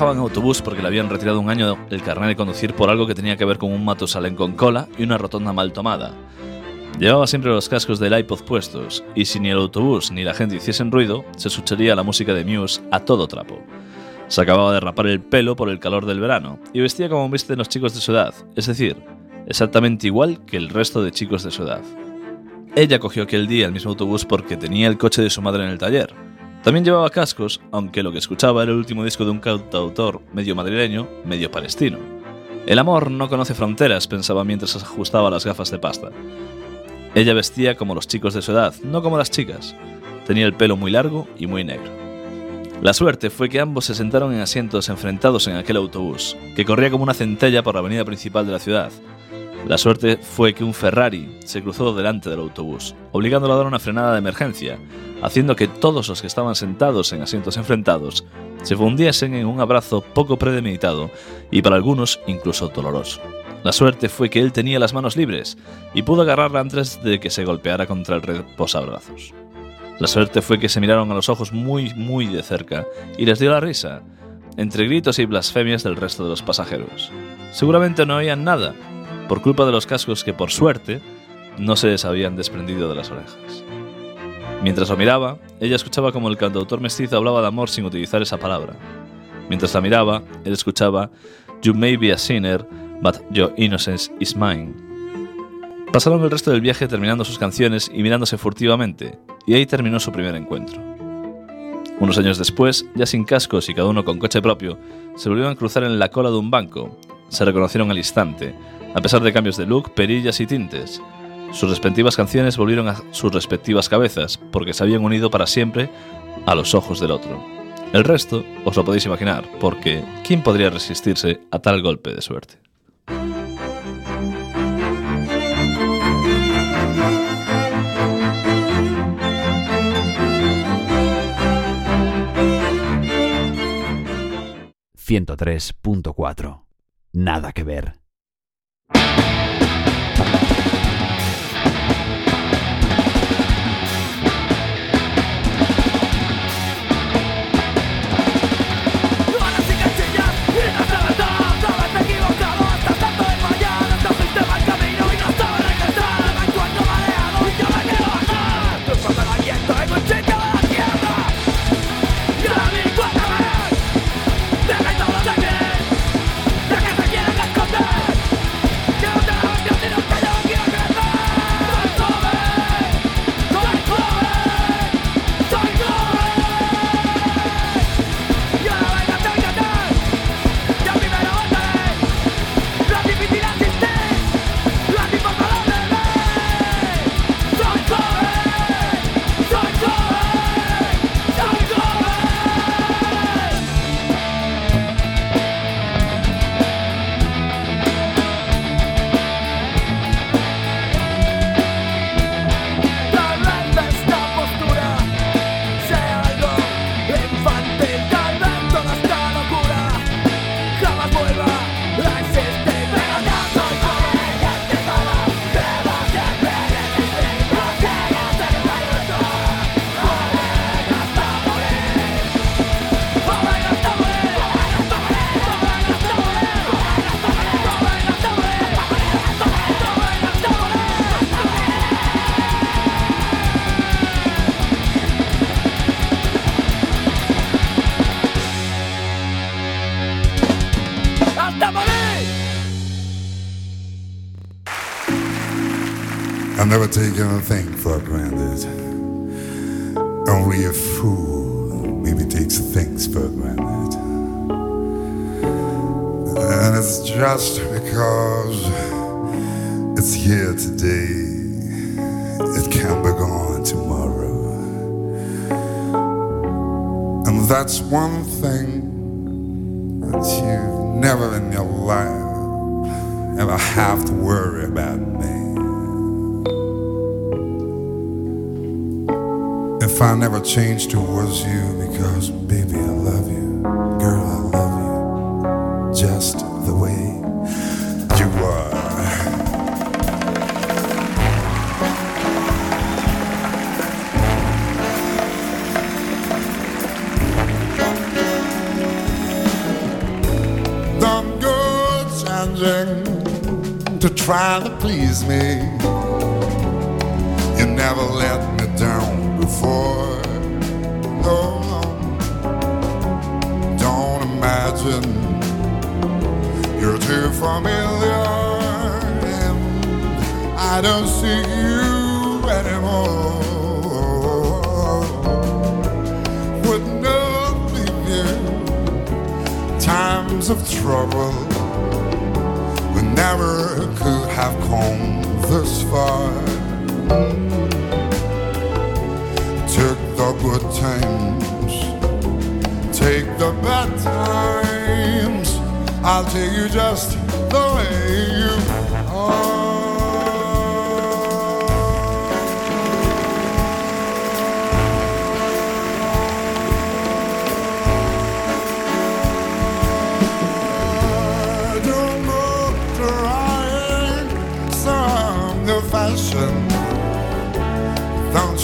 En autobús porque le habían retirado un año el carnet de conducir por algo que tenía que ver con un Matusalén con cola y una rotonda mal tomada. Llevaba siempre los cascos del iPod puestos, y si ni el autobús ni la gente hiciesen ruido, se escucharía la música de Muse a todo trapo. Se acababa de rapar el pelo por el calor del verano, y vestía como visten los chicos de su edad, es decir, exactamente igual que el resto de chicos de su edad. Ella cogió aquel día el mismo autobús porque tenía el coche de su madre en el taller, también llevaba cascos, aunque lo que escuchaba era el último disco de un cantautor medio madrileño, medio palestino. El amor no conoce fronteras, pensaba mientras ajustaba las gafas de pasta. Ella vestía como los chicos de su edad, no como las chicas. Tenía el pelo muy largo y muy negro. La suerte fue que ambos se sentaron en asientos enfrentados en aquel autobús, que corría como una centella por la avenida principal de la ciudad. La suerte fue que un Ferrari se cruzó delante del autobús, obligándolo a dar una frenada de emergencia, haciendo que todos los que estaban sentados en asientos enfrentados se fundiesen en un abrazo poco premeditado y para algunos incluso doloroso. La suerte fue que él tenía las manos libres y pudo agarrarla antes de que se golpeara contra el reposabrazos. La suerte fue que se miraron a los ojos muy, muy de cerca y les dio la risa, entre gritos y blasfemias del resto de los pasajeros. Seguramente no oían nada, por culpa de los cascos que por suerte no se les habían desprendido de las orejas. Mientras lo miraba, ella escuchaba como el cantautor mestizo hablaba de amor sin utilizar esa palabra. Mientras la miraba, él escuchaba You may be a sinner, but your innocence is mine. Pasaron el resto del viaje terminando sus canciones y mirándose furtivamente, y ahí terminó su primer encuentro. Unos años después, ya sin cascos y cada uno con coche propio, se volvieron a cruzar en la cola de un banco. Se reconocieron al instante, a pesar de cambios de look, perillas y tintes. Sus respectivas canciones volvieron a sus respectivas cabezas, porque se habían unido para siempre a los ojos del otro. El resto os lo podéis imaginar, porque ¿quién podría resistirse a tal golpe de suerte? ...103.4... Nada que ver. Never take anything for granted. Only a fool maybe takes things for granted. And it's just because it's here today, it can be gone tomorrow. And that's one thing that you never in your life ever have to worry about me. if I never change towards you because, baby, I love you. Girl, I love you just the way you are. Don't go changing to try to please me. You never let me down before. No. Don't imagine you're too familiar. I don't see you anymore. Would not you times of trouble. We never could have come this far. Good times, take the bad times. I'll take you just the way you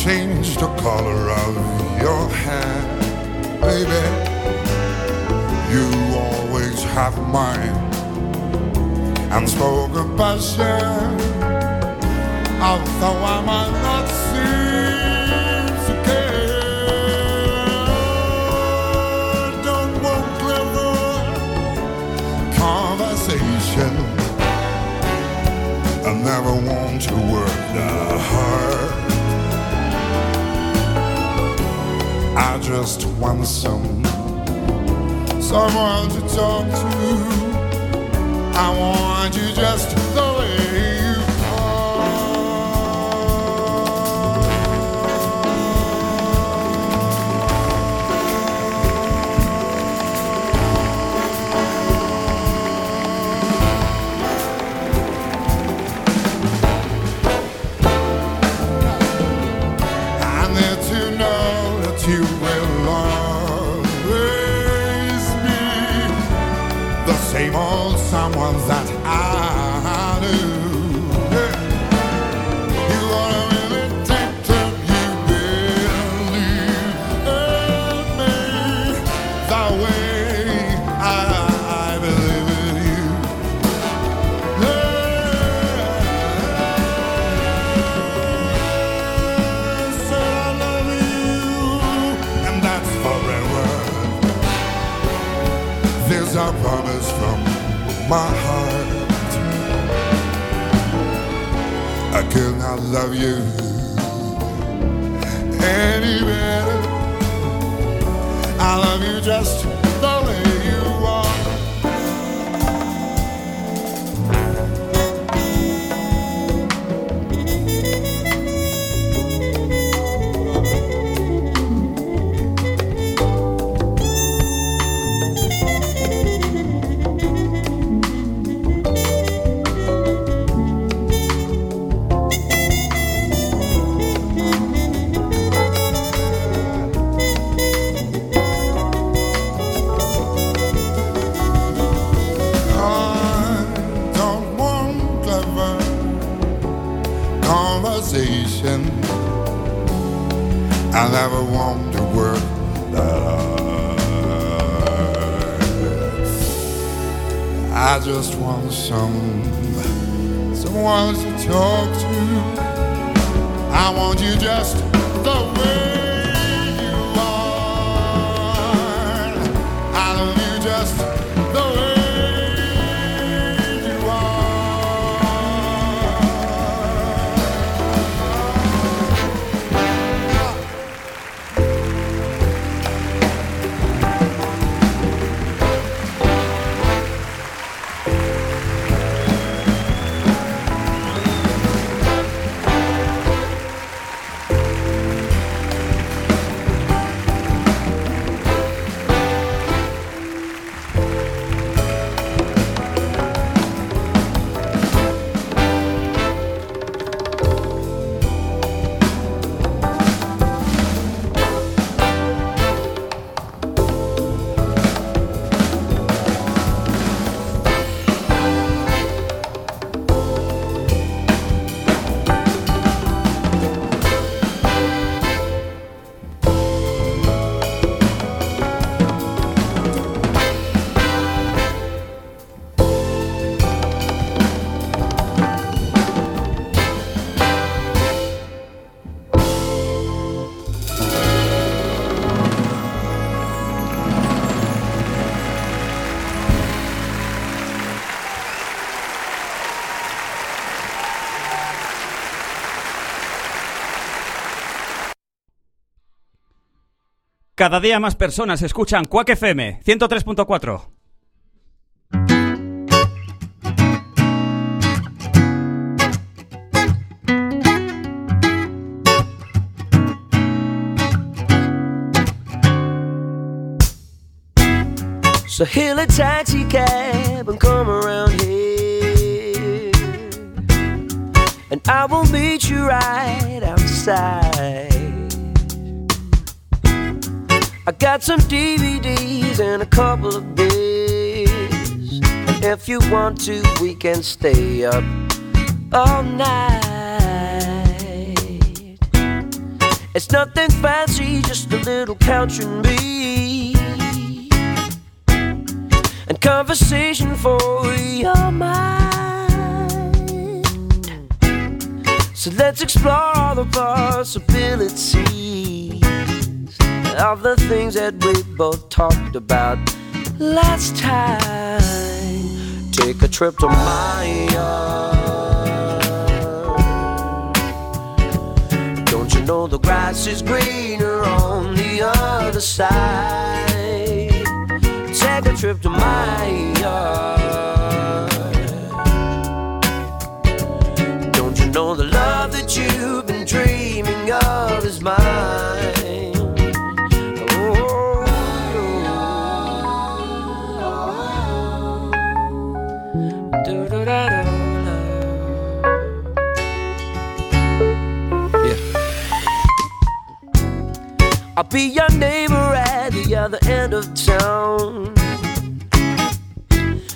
change the color of your hair, baby. You always have mine unspoken passion. Although I might not seem to care, don't want clever conversation. I never want to work that hard. I just want some someone to talk to. I want you just the my heart. Uh, I could not love you any better. I love you just never want to work that hard. I just want some someone to talk to. I want you just Cada día más personas escuchan Quack FM 103.4. So hail a taxi cab and come around here. And I will meet you right outside. I got some DVDs and a couple of beers. If you want to, we can stay up all night. It's nothing fancy, just a little couch and me and conversation for your mind. So let's explore all the possibilities of the things that we both talked about last time. Take a trip to my yard. Don't you know the grass is greener on the other side? Take a trip to my I'll be your neighbor at the other end of town.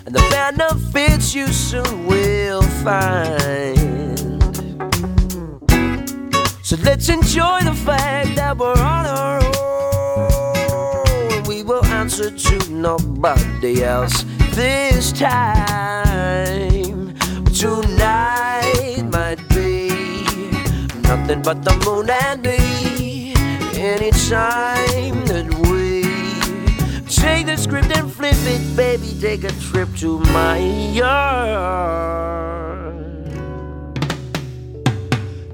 And the benefits you soon will find. So let's enjoy the fact that we're on our own. We will answer to nobody else this time. Tonight might be nothing but the moon and me. Anytime that we take the script and flip it, baby, take a trip to my yard.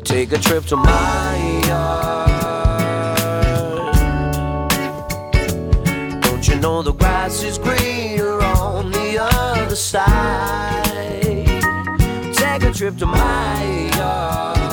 Take a trip to my yard. Don't you know the grass is greener on the other side? Take a trip to my yard.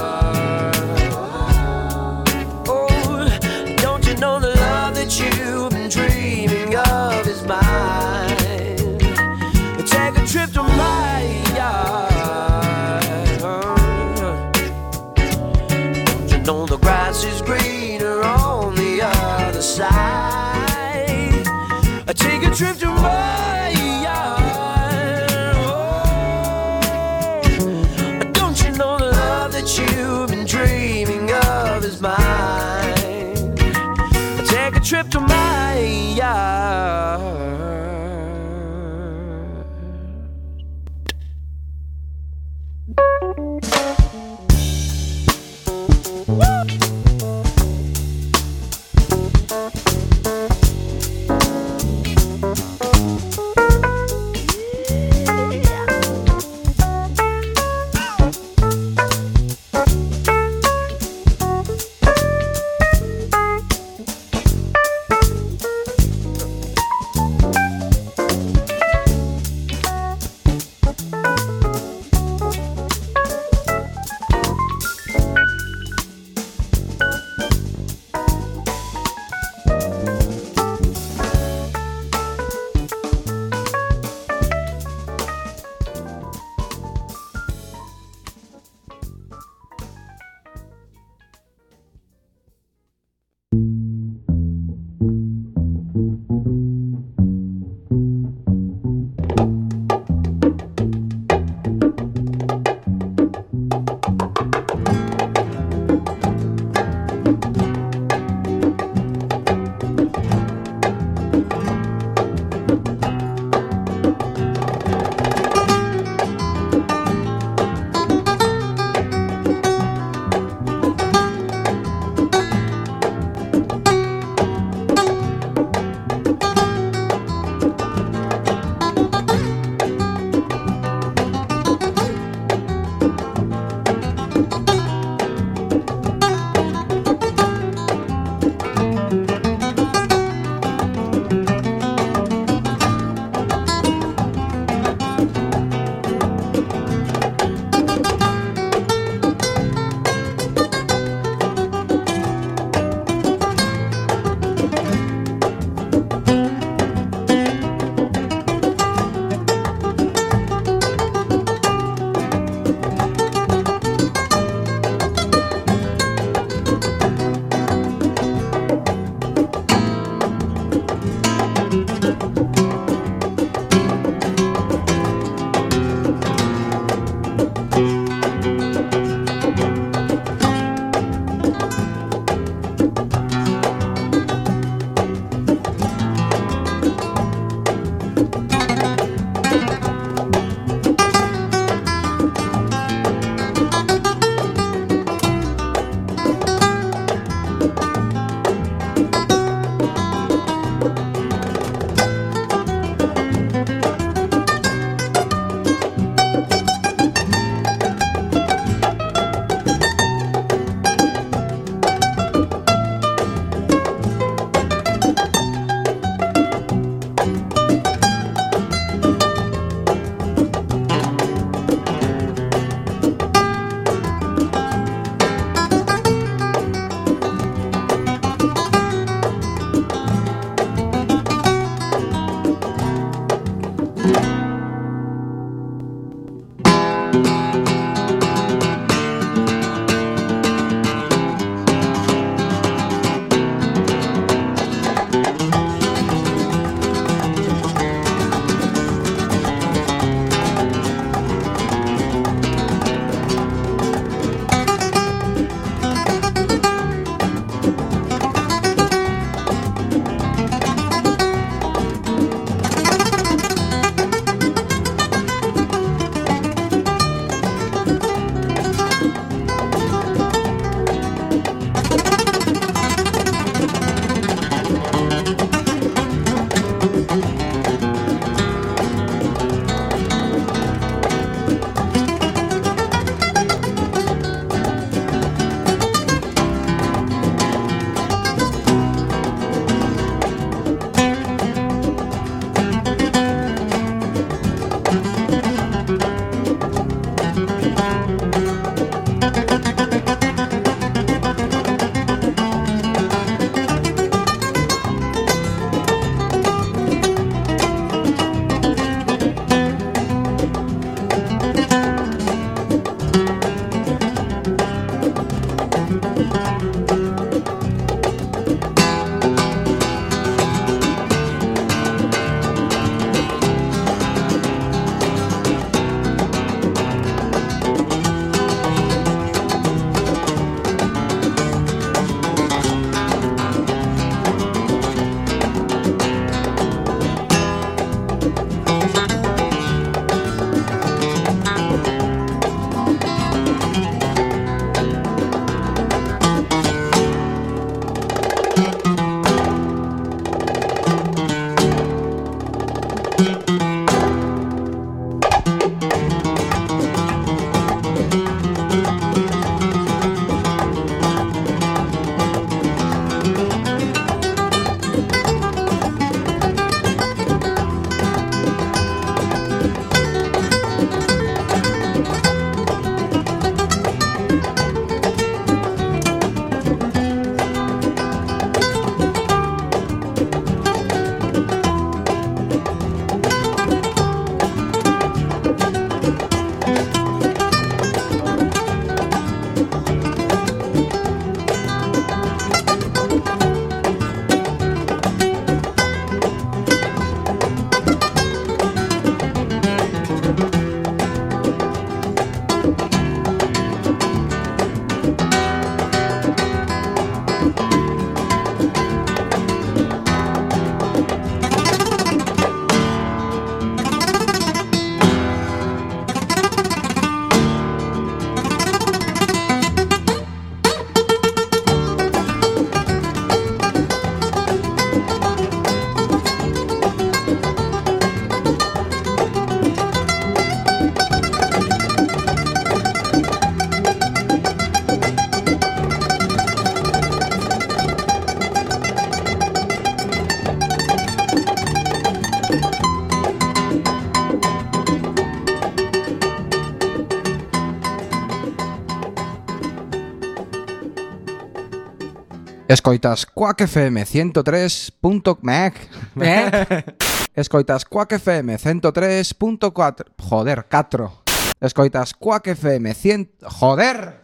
Escoitas Quack FM 103.mec. ¿Eh? ¿Eh? Escoitas Quack FM 103.4. Joder, 4. Escoitas Quack FM 100. Joder.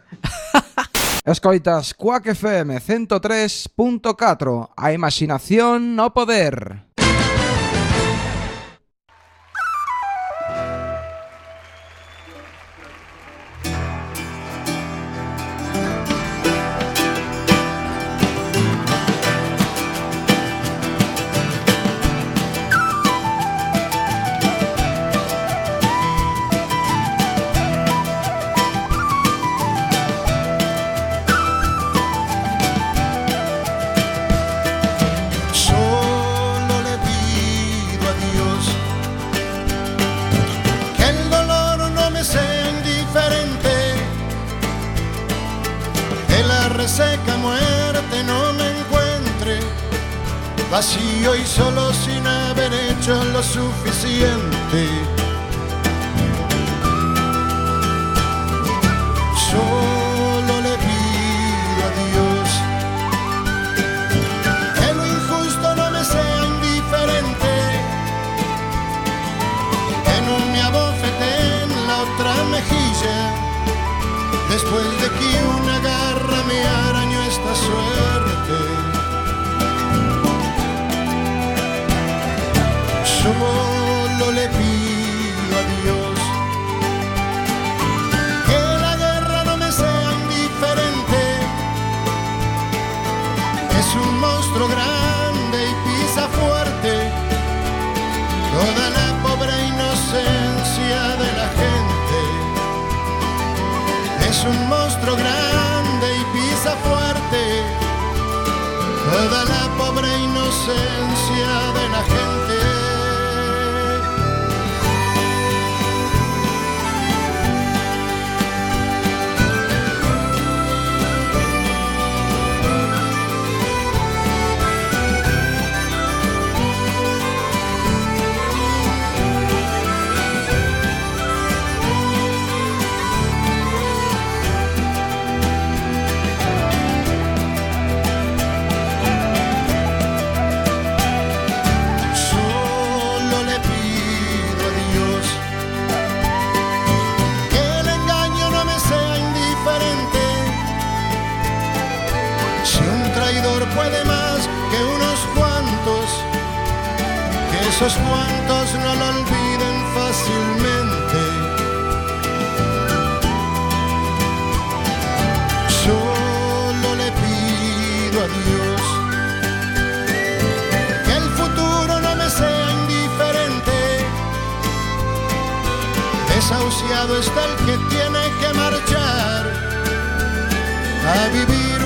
Escoitas Quack FM 103.4. A imaginación no poder. tiene que marchar a vivir.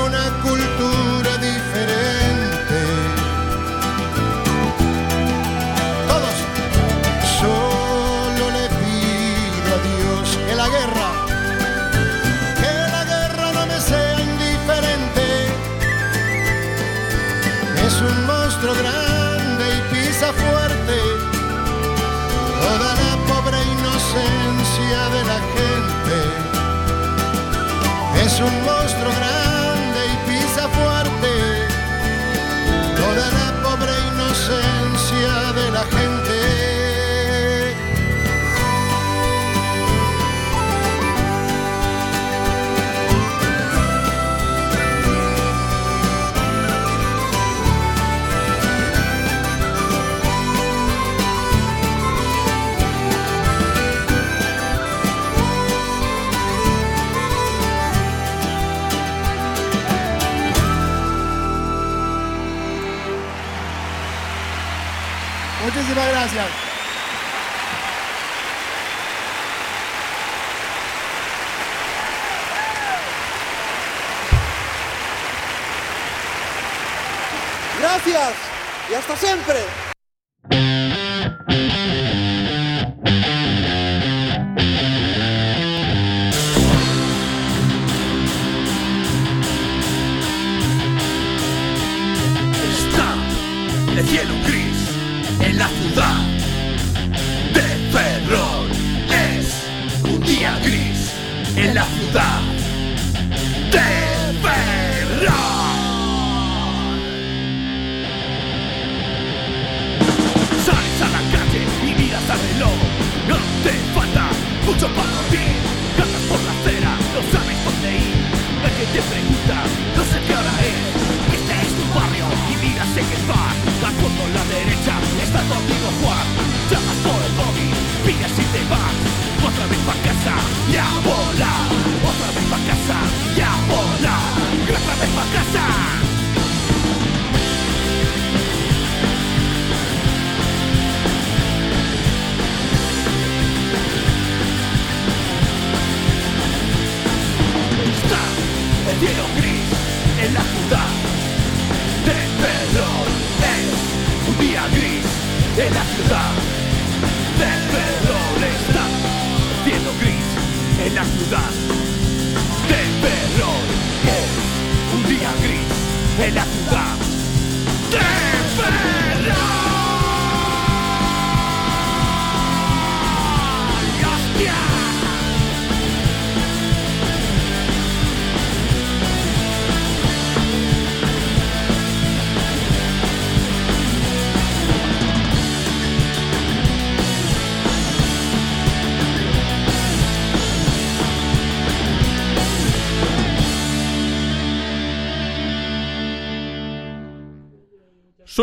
siempre.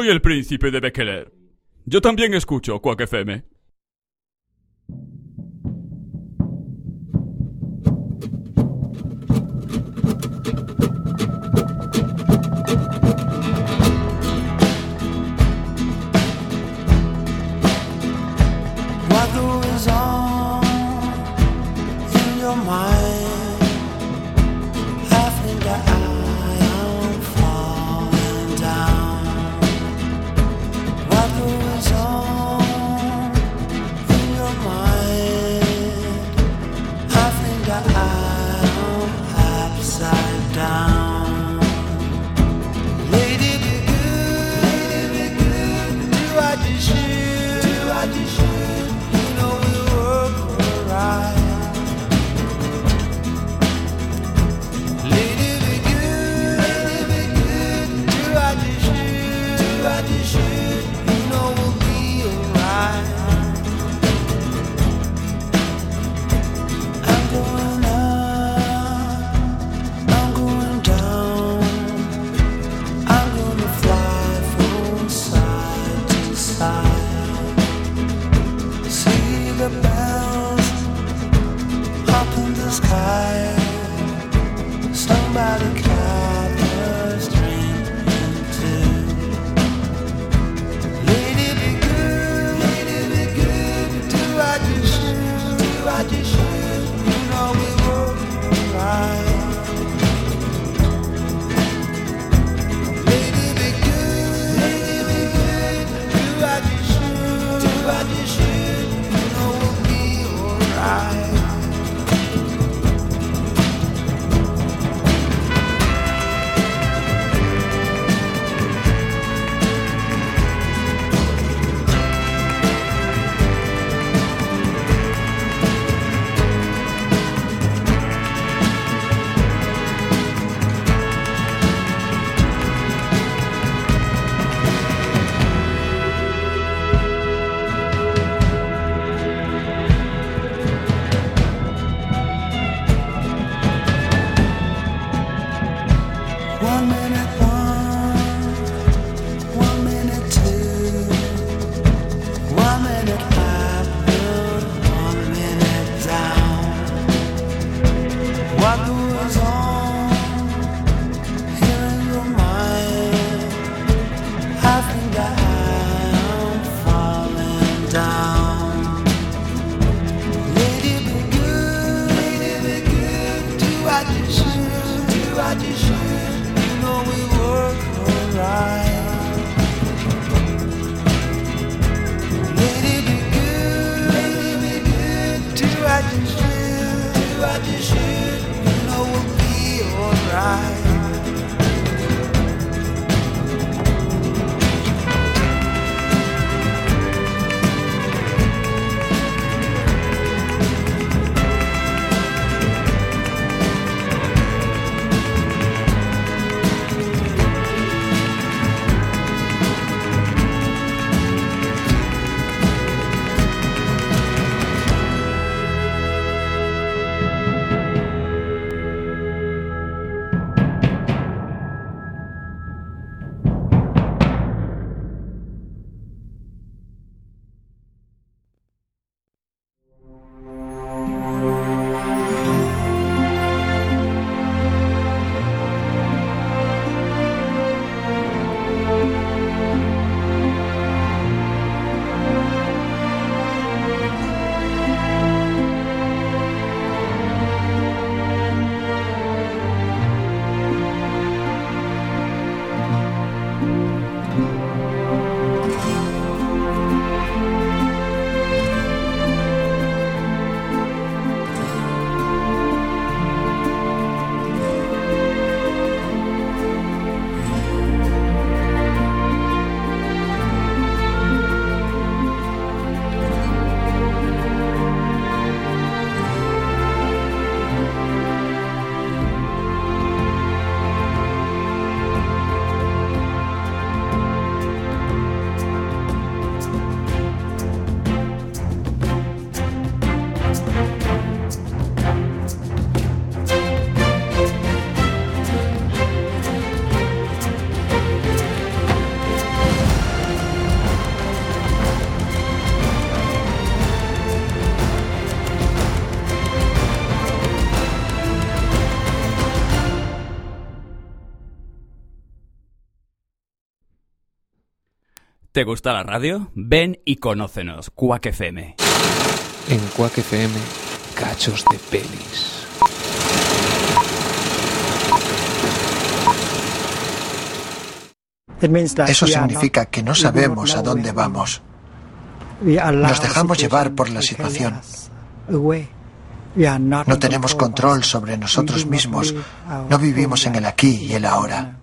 Soy el príncipe de Bekeler. Yo también escucho Quack ¿Te gusta la radio? Ven y conócenos, Quack FM. En Quack FM, cachos de pelis. Eso significa que no sabemos a dónde vamos. Nos dejamos llevar por la situación. No tenemos control sobre nosotros mismos. No vivimos en el aquí y el ahora.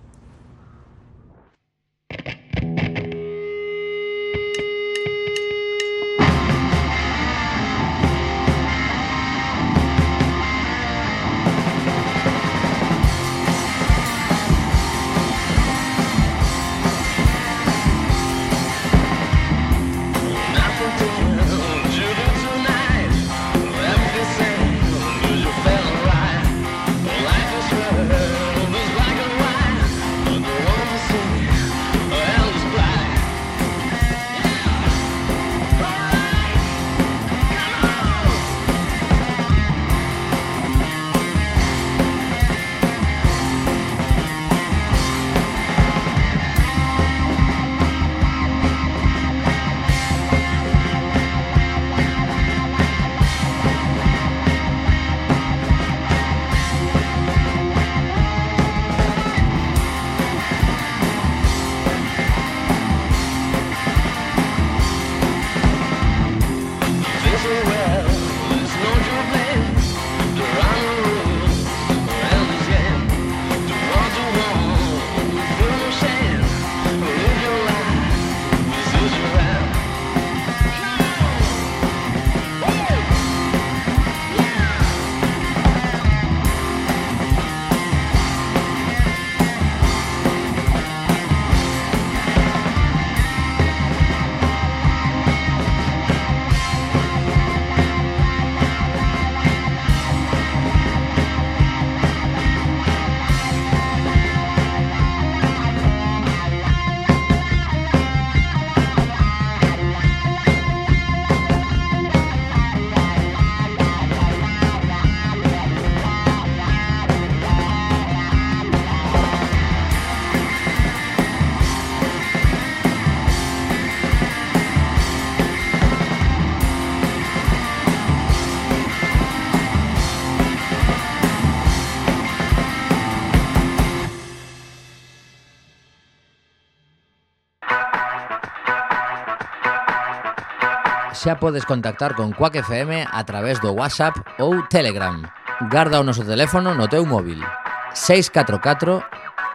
xa podes contactar con Quack FM a través do WhatsApp ou Telegram. Garda o noso teléfono no teu móvil 644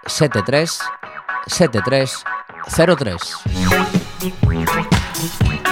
73 73 03.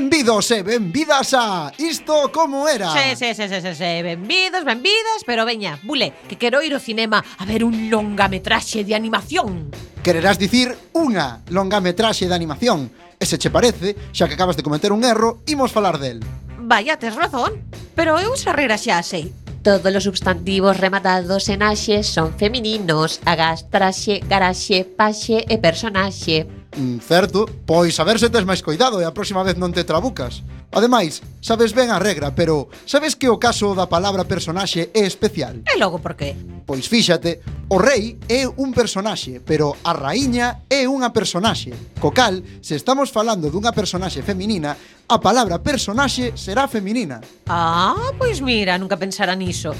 Benvidos e eh, benvidas a Isto como era. Sí, sí, sí, sí, sí, sí. benvidos, benvidas Pero veña, bule, que quero ir ao cinema A ver un longametraxe de animación. Quererás dicir unha longametraxe de animación. E se che parece, xa que acabas de cometer un erro Imos falar del. Vaya, tes razón Pero eu xa regra xa sei Todos os substantivos rematados en axe son femininos Agás, traxe, garaxe, paxe e personaxe. Mm, certo, pois a ver se tes máis coidado e a próxima vez non te trabucas. Ademais, sabes ben a regra, pero sabes que o caso da palabra personaxe é especial? E logo por qué? Pois fíxate, o rei é un personaxe, pero a raíña é unha personaxe. Co cal, se estamos falando dunha personaxe feminina, a palabra personaxe será feminina. Ah, pois mira, nunca pensara niso.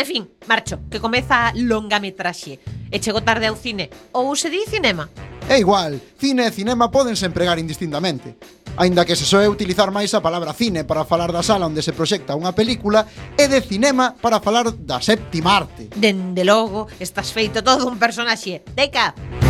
En fin, marcho, que comeza longa metraxe. E chego tarde ao cine, ou se di cinema? É igual, cine e cinema podense empregar indistintamente. Aínda que se soe utilizar máis a palabra cine para falar da sala onde se proxecta unha película e de cinema para falar da séptima arte. Dende logo, estás feito todo un personaxe. Deca! Deca!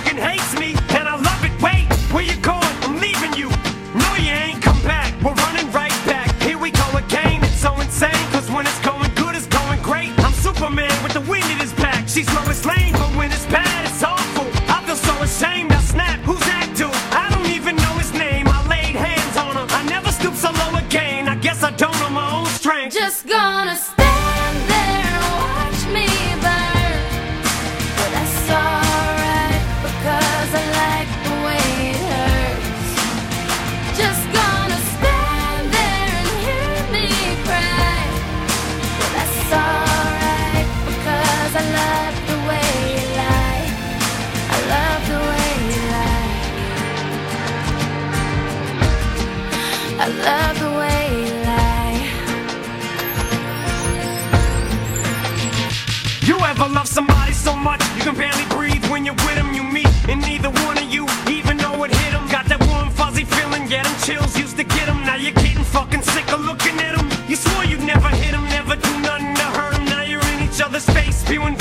can barely breathe when you're with them? You meet, and neither one of you even know it hit them. Got that warm, fuzzy feeling, get them chills, used to get them. Now you're getting fucking sick of looking at them. You swore you'd never hit them, never do nothing to hurt them. Now you're in each other's face, spewing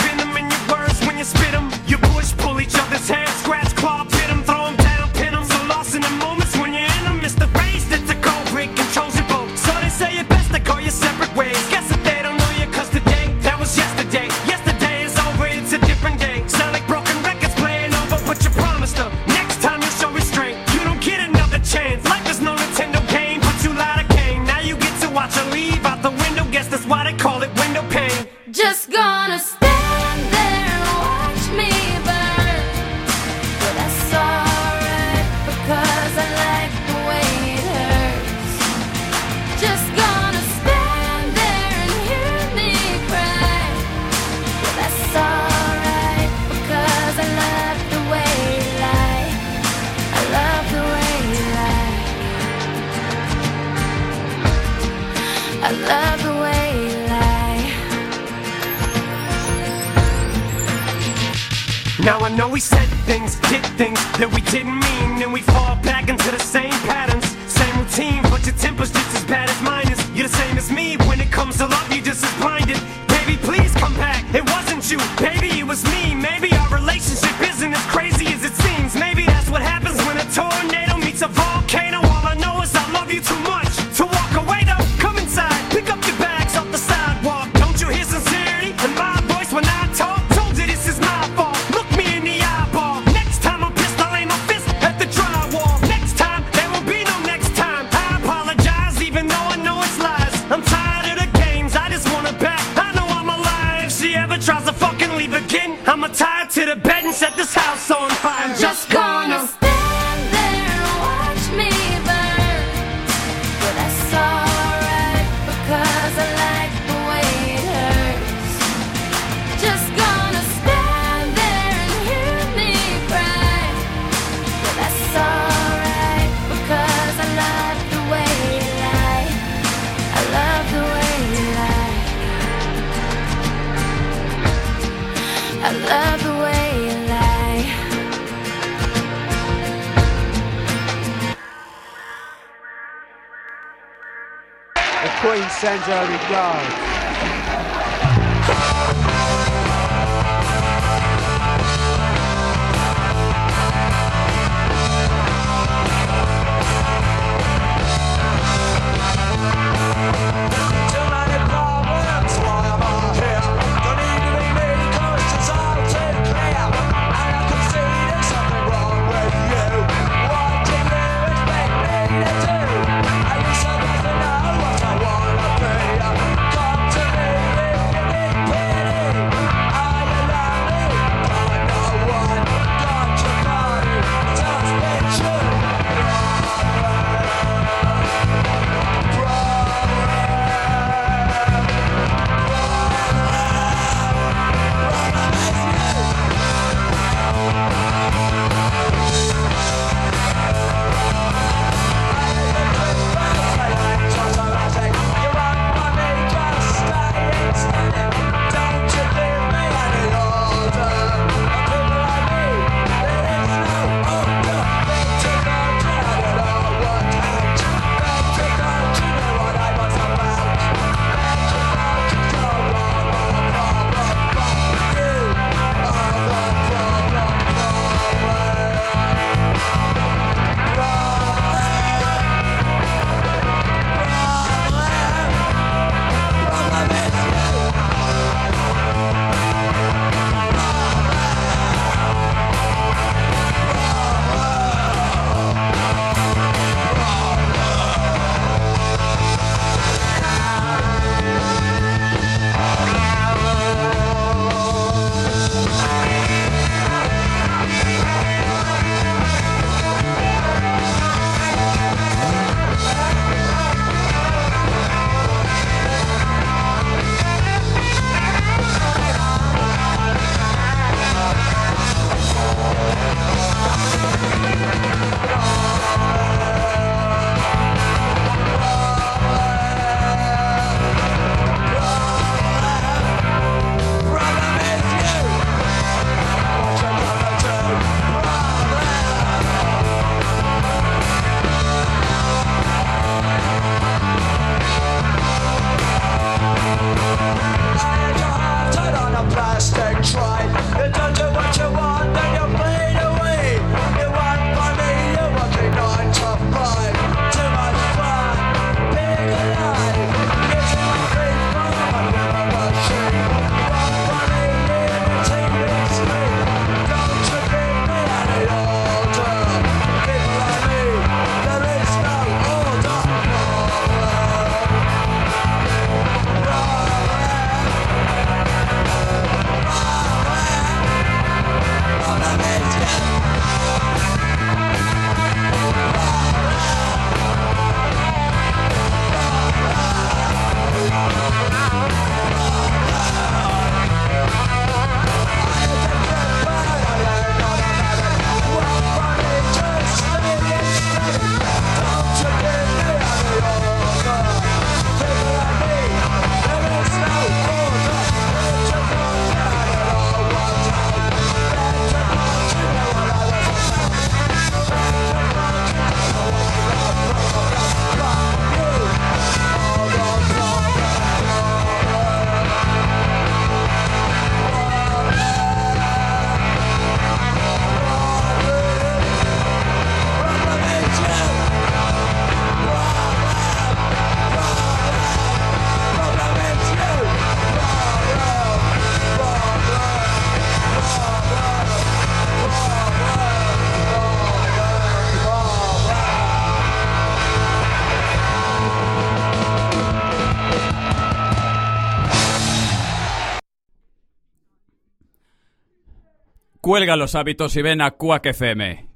Cuelga los hábitos y ven a Quack FM.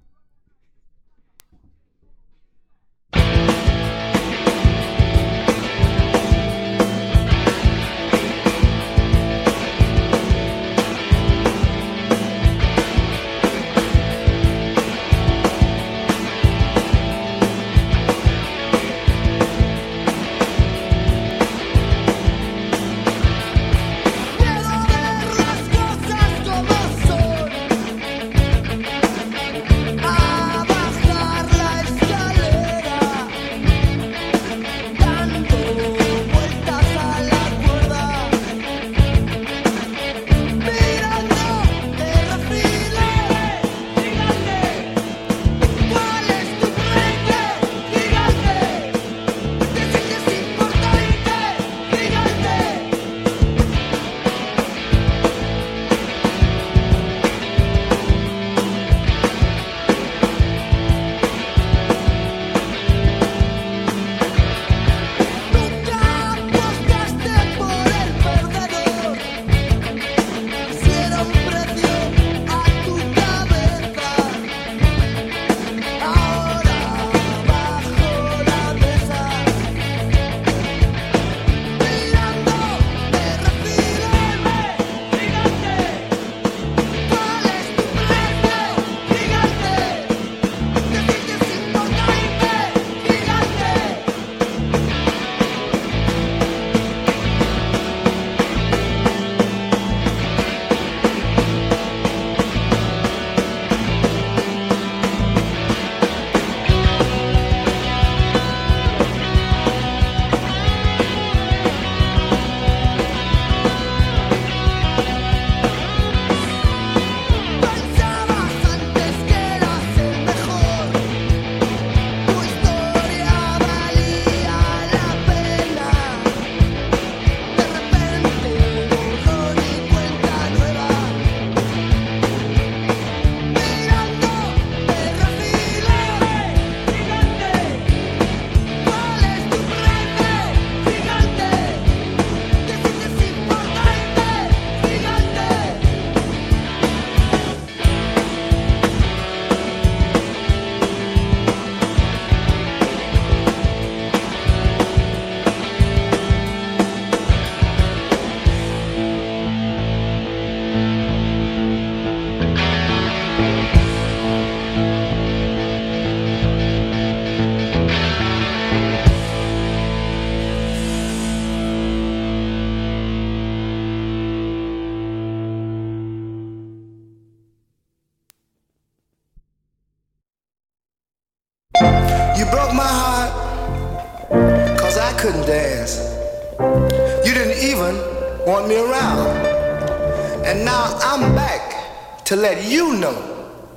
to let you know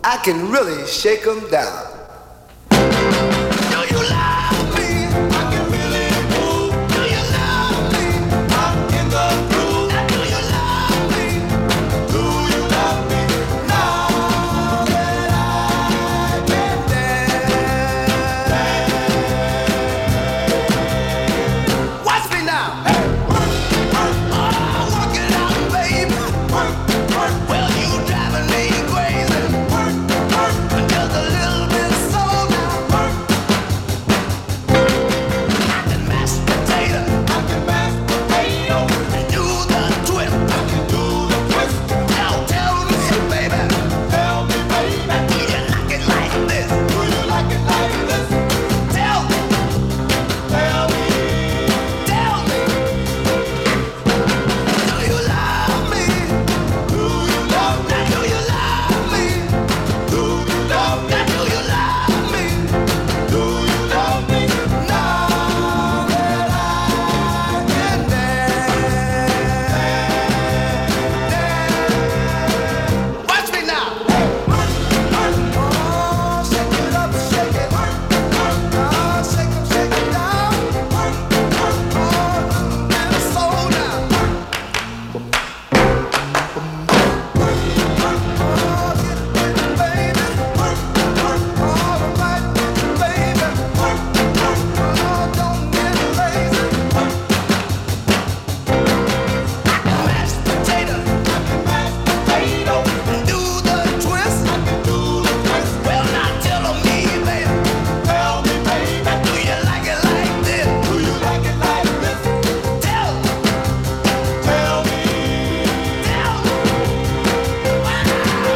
I can really shake them down.